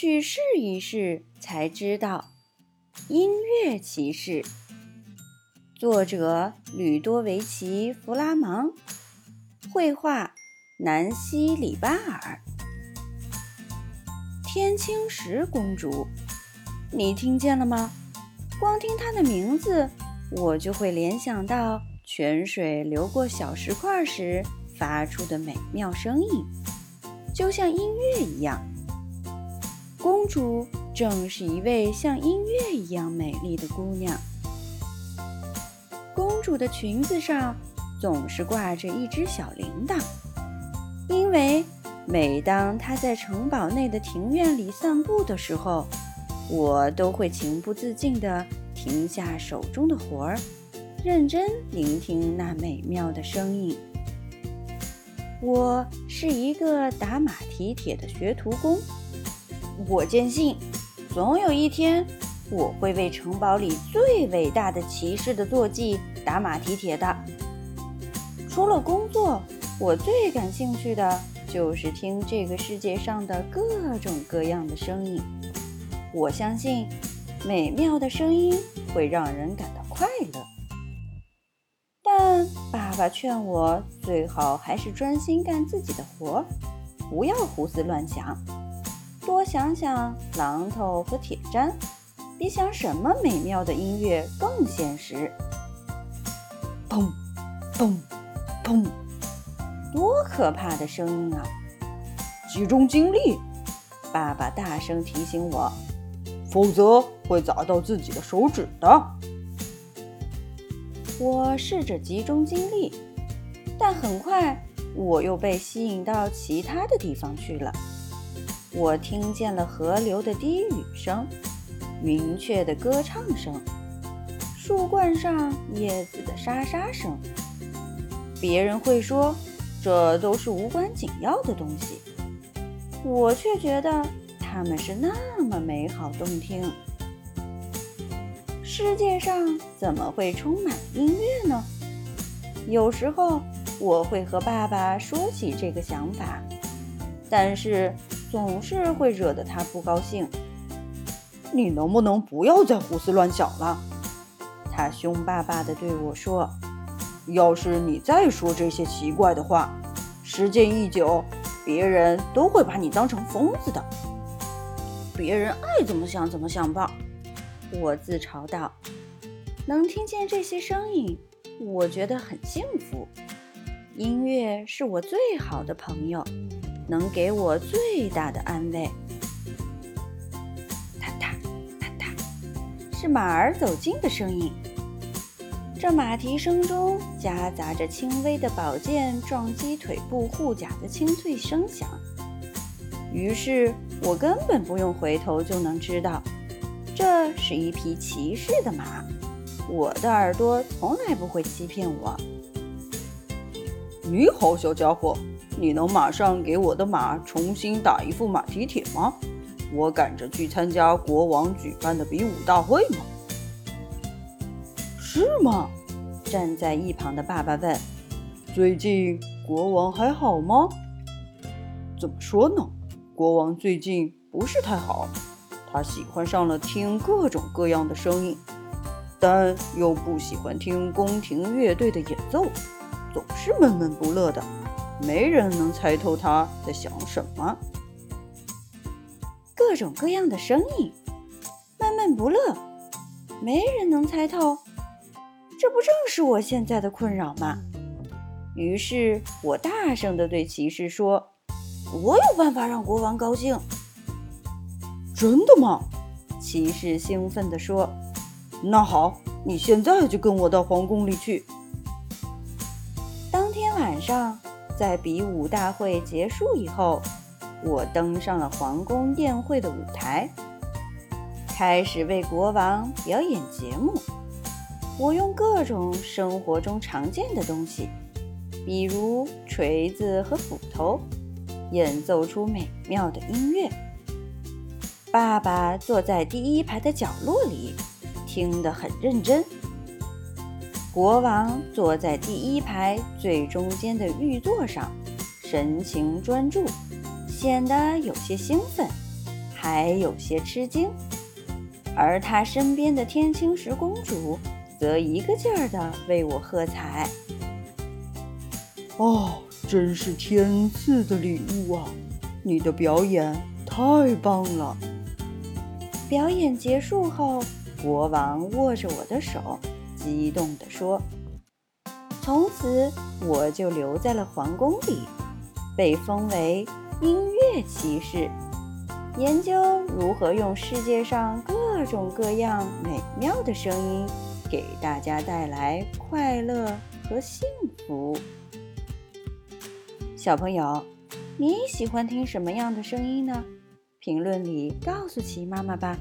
去试一试才知道。音乐骑士，作者吕多维奇·弗拉芒，绘画南希·里巴尔。天青石公主，你听见了吗？光听她的名字，我就会联想到泉水流过小石块时发出的美妙声音，就像音乐一样。公主正是一位像音乐一样美丽的姑娘。公主的裙子上总是挂着一只小铃铛，因为每当她在城堡内的庭院里散步的时候，我都会情不自禁地停下手中的活儿，认真聆听那美妙的声音。我是一个打马蹄铁的学徒工。我坚信，总有一天，我会为城堡里最伟大的骑士的坐骑打马蹄铁的。除了工作，我最感兴趣的就是听这个世界上的各种各样的声音。我相信，美妙的声音会让人感到快乐。但爸爸劝我，最好还是专心干自己的活，不要胡思乱想。多想想榔头和铁砧，比想什么美妙的音乐更现实。砰，砰，砰，多可怕的声音啊！集中精力，爸爸大声提醒我，否则会砸到自己的手指的。我试着集中精力，但很快我又被吸引到其他的地方去了。我听见了河流的低语声，云雀的歌唱声，树冠上叶子的沙沙声。别人会说这都是无关紧要的东西，我却觉得它们是那么美好动听。世界上怎么会充满音乐呢？有时候我会和爸爸说起这个想法，但是。总是会惹得他不高兴。你能不能不要再胡思乱想了？他凶巴巴地对我说：“要是你再说这些奇怪的话，时间一久，别人都会把你当成疯子的。”别人爱怎么想怎么想吧，我自嘲道。能听见这些声音，我觉得很幸福。音乐是我最好的朋友。能给我最大的安慰。踏踏踏踏，是马儿走近的声音。这马蹄声中夹杂着轻微的宝剑撞击腿部护甲的清脆声响。于是我根本不用回头就能知道，这是一匹骑士的马。我的耳朵从来不会欺骗我。你好，小家伙。你能马上给我的马重新打一副马蹄铁吗？我赶着去参加国王举办的比武大会吗？是吗？站在一旁的爸爸问。最近国王还好吗？怎么说呢？国王最近不是太好。他喜欢上了听各种各样的声音，但又不喜欢听宫廷乐队的演奏，总是闷闷不乐的。没人能猜透他在想什么。各种各样的声音，闷闷不乐，没人能猜透。这不正是我现在的困扰吗？于是我大声地对骑士说：“我有办法让国王高兴。”真的吗？骑士兴奋地说：“那好，你现在就跟我到皇宫里去。”当天晚上。在比武大会结束以后，我登上了皇宫宴会的舞台，开始为国王表演节目。我用各种生活中常见的东西，比如锤子和斧头，演奏出美妙的音乐。爸爸坐在第一排的角落里，听得很认真。国王坐在第一排最中间的玉座上，神情专注，显得有些兴奋，还还有些吃惊，而他身边的天青石公主则一个劲儿地为我喝彩。哦，真是天赐的礼物啊！你的表演太棒了。表演结束后，国王握着我的手，激动地说：“从此我就留在了皇宫里，被封为音乐骑士，研究如何用世界上各种各样美妙的声音，给大家带来快乐和幸福。”小朋友，你喜欢听什么样的声音呢？评论里告诉琪妈妈吧。